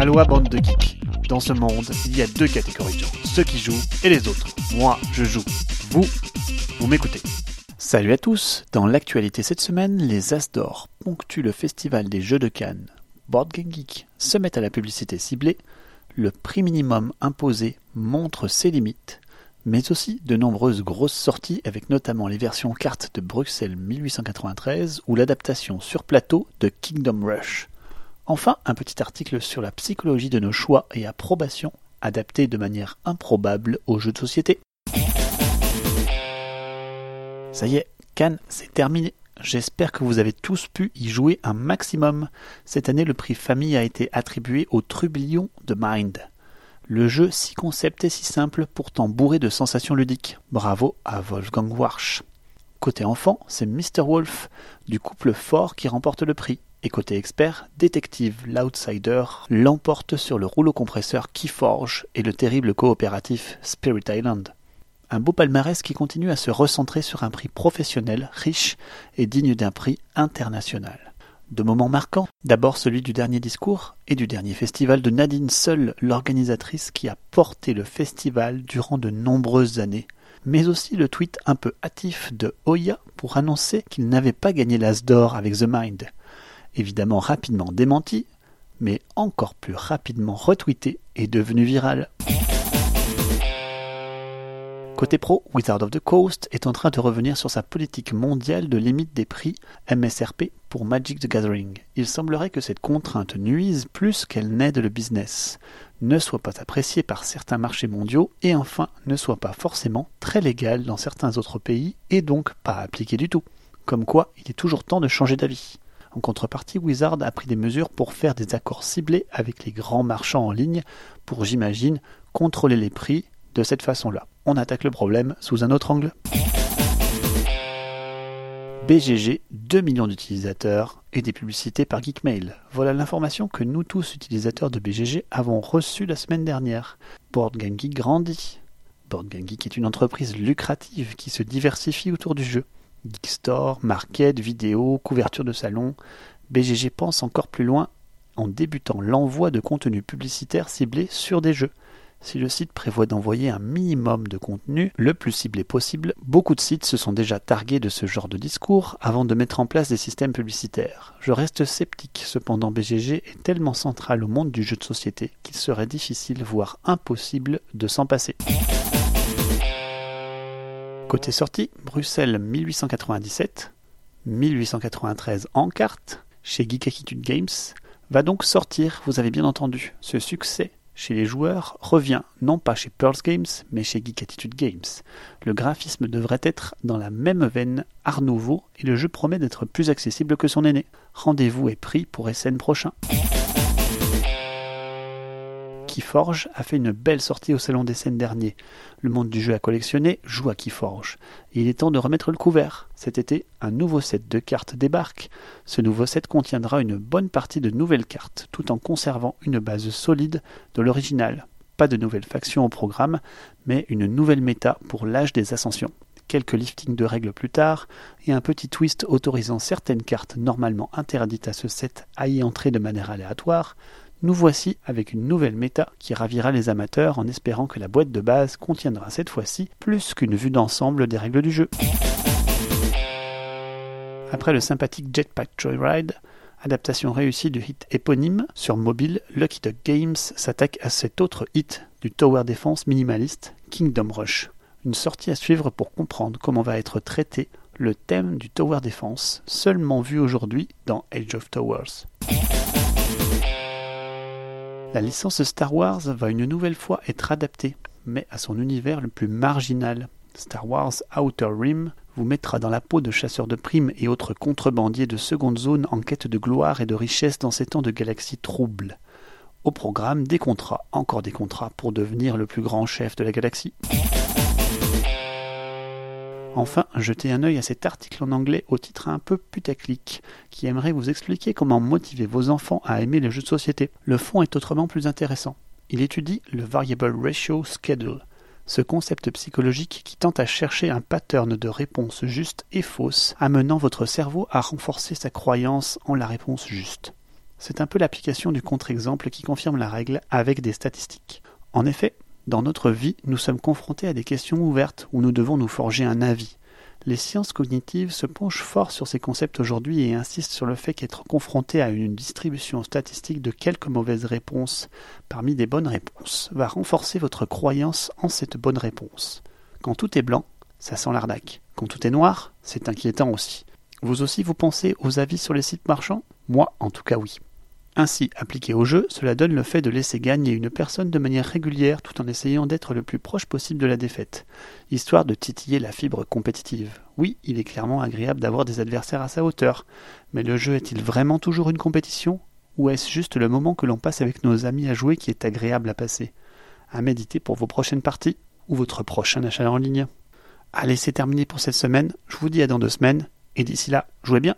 Aloha bande de geeks. Dans ce monde, il y a deux catégories de gens, ceux qui jouent et les autres. Moi, je joue. Vous, vous m'écoutez. Salut à tous. Dans l'actualité cette semaine, les As d'or ponctuent le festival des jeux de Cannes. Board Game Geek se met à la publicité ciblée. Le prix minimum imposé montre ses limites mais aussi de nombreuses grosses sorties avec notamment les versions cartes de Bruxelles 1893 ou l'adaptation sur plateau de Kingdom Rush. Enfin, un petit article sur la psychologie de nos choix et approbations, adapté de manière improbable aux jeux de société. Ça y est, Cannes, c'est terminé. J'espère que vous avez tous pu y jouer un maximum. Cette année, le prix famille a été attribué au Trublion de Mind. Le jeu si concept et si simple, pourtant bourré de sensations ludiques. Bravo à Wolfgang Warsch. Côté enfant, c'est Mr. Wolf, du couple fort qui remporte le prix. Et côté expert, Détective l'Outsider l'emporte sur le rouleau compresseur Keyforge et le terrible coopératif Spirit Island. Un beau palmarès qui continue à se recentrer sur un prix professionnel, riche et digne d'un prix international. De moments marquants, d'abord celui du dernier discours et du dernier festival de Nadine seule, l'organisatrice qui a porté le festival durant de nombreuses années, mais aussi le tweet un peu hâtif de Oya pour annoncer qu'il n'avait pas gagné l'As d'or avec The Mind évidemment rapidement démenti, mais encore plus rapidement retweeté et devenu viral. Côté pro, Wizard of the Coast est en train de revenir sur sa politique mondiale de limite des prix MSRP pour Magic the Gathering. Il semblerait que cette contrainte nuise plus qu'elle n'aide le business, ne soit pas appréciée par certains marchés mondiaux et enfin ne soit pas forcément très légale dans certains autres pays et donc pas appliquée du tout. Comme quoi, il est toujours temps de changer d'avis. En contrepartie, Wizard a pris des mesures pour faire des accords ciblés avec les grands marchands en ligne pour, j'imagine, contrôler les prix de cette façon-là. On attaque le problème sous un autre angle. BGG, 2 millions d'utilisateurs et des publicités par Geekmail. Voilà l'information que nous tous utilisateurs de BGG avons reçue la semaine dernière. Board Game Geek grandit. Board Game Geek est une entreprise lucrative qui se diversifie autour du jeu. Geekstore, market, vidéo, couverture de salon, BGG pense encore plus loin en débutant l'envoi de contenu publicitaire ciblé sur des jeux. Si le site prévoit d'envoyer un minimum de contenu le plus ciblé possible, beaucoup de sites se sont déjà targués de ce genre de discours avant de mettre en place des systèmes publicitaires. Je reste sceptique, cependant BGG est tellement central au monde du jeu de société qu'il serait difficile, voire impossible, de s'en passer. Côté sortie, Bruxelles 1897, 1893 en carte, chez Geek Attitude Games, va donc sortir, vous avez bien entendu, ce succès chez les joueurs revient non pas chez Pearls Games, mais chez Geek Attitude Games. Le graphisme devrait être dans la même veine Art Nouveau et le jeu promet d'être plus accessible que son aîné. Rendez-vous est pris pour SN prochain. Keyforge a fait une belle sortie au Salon des Scènes dernier. Le monde du jeu à collectionner joue à Keyforge. Il est temps de remettre le couvert. Cet été, un nouveau set de cartes débarque. Ce nouveau set contiendra une bonne partie de nouvelles cartes, tout en conservant une base solide de l'original. Pas de nouvelles factions au programme, mais une nouvelle méta pour l'âge des ascensions quelques liftings de règles plus tard, et un petit twist autorisant certaines cartes normalement interdites à ce set à y entrer de manière aléatoire, nous voici avec une nouvelle méta qui ravira les amateurs en espérant que la boîte de base contiendra cette fois-ci plus qu'une vue d'ensemble des règles du jeu. Après le sympathique Jetpack Joyride, adaptation réussie du hit éponyme sur mobile, Lucky Duck Games s'attaque à cet autre hit du tower defense minimaliste, Kingdom Rush. Une sortie à suivre pour comprendre comment va être traité le thème du tower defense, seulement vu aujourd'hui dans Age of Towers. La licence Star Wars va une nouvelle fois être adaptée, mais à son univers le plus marginal. Star Wars Outer Rim vous mettra dans la peau de chasseurs de primes et autres contrebandiers de seconde zone en quête de gloire et de richesse dans ces temps de galaxies troubles. Au programme, des contrats, encore des contrats pour devenir le plus grand chef de la galaxie. Enfin, jetez un œil à cet article en anglais au titre un peu putaclic, qui aimerait vous expliquer comment motiver vos enfants à aimer les jeux de société. Le fond est autrement plus intéressant. Il étudie le Variable Ratio Schedule, ce concept psychologique qui tente à chercher un pattern de réponse juste et fausse, amenant votre cerveau à renforcer sa croyance en la réponse juste. C'est un peu l'application du contre-exemple qui confirme la règle avec des statistiques. En effet, dans notre vie, nous sommes confrontés à des questions ouvertes où nous devons nous forger un avis. Les sciences cognitives se penchent fort sur ces concepts aujourd'hui et insistent sur le fait qu'être confronté à une distribution statistique de quelques mauvaises réponses parmi des bonnes réponses va renforcer votre croyance en cette bonne réponse. Quand tout est blanc, ça sent l'arnaque. Quand tout est noir, c'est inquiétant aussi. Vous aussi vous pensez aux avis sur les sites marchands? Moi, en tout cas oui. Ainsi, appliqué au jeu, cela donne le fait de laisser gagner une personne de manière régulière tout en essayant d'être le plus proche possible de la défaite, histoire de titiller la fibre compétitive. Oui, il est clairement agréable d'avoir des adversaires à sa hauteur, mais le jeu est-il vraiment toujours une compétition? Ou est-ce juste le moment que l'on passe avec nos amis à jouer qui est agréable à passer? À méditer pour vos prochaines parties ou votre prochain achat en ligne? Allez, c'est terminé pour cette semaine, je vous dis à dans deux semaines, et d'ici là, jouez bien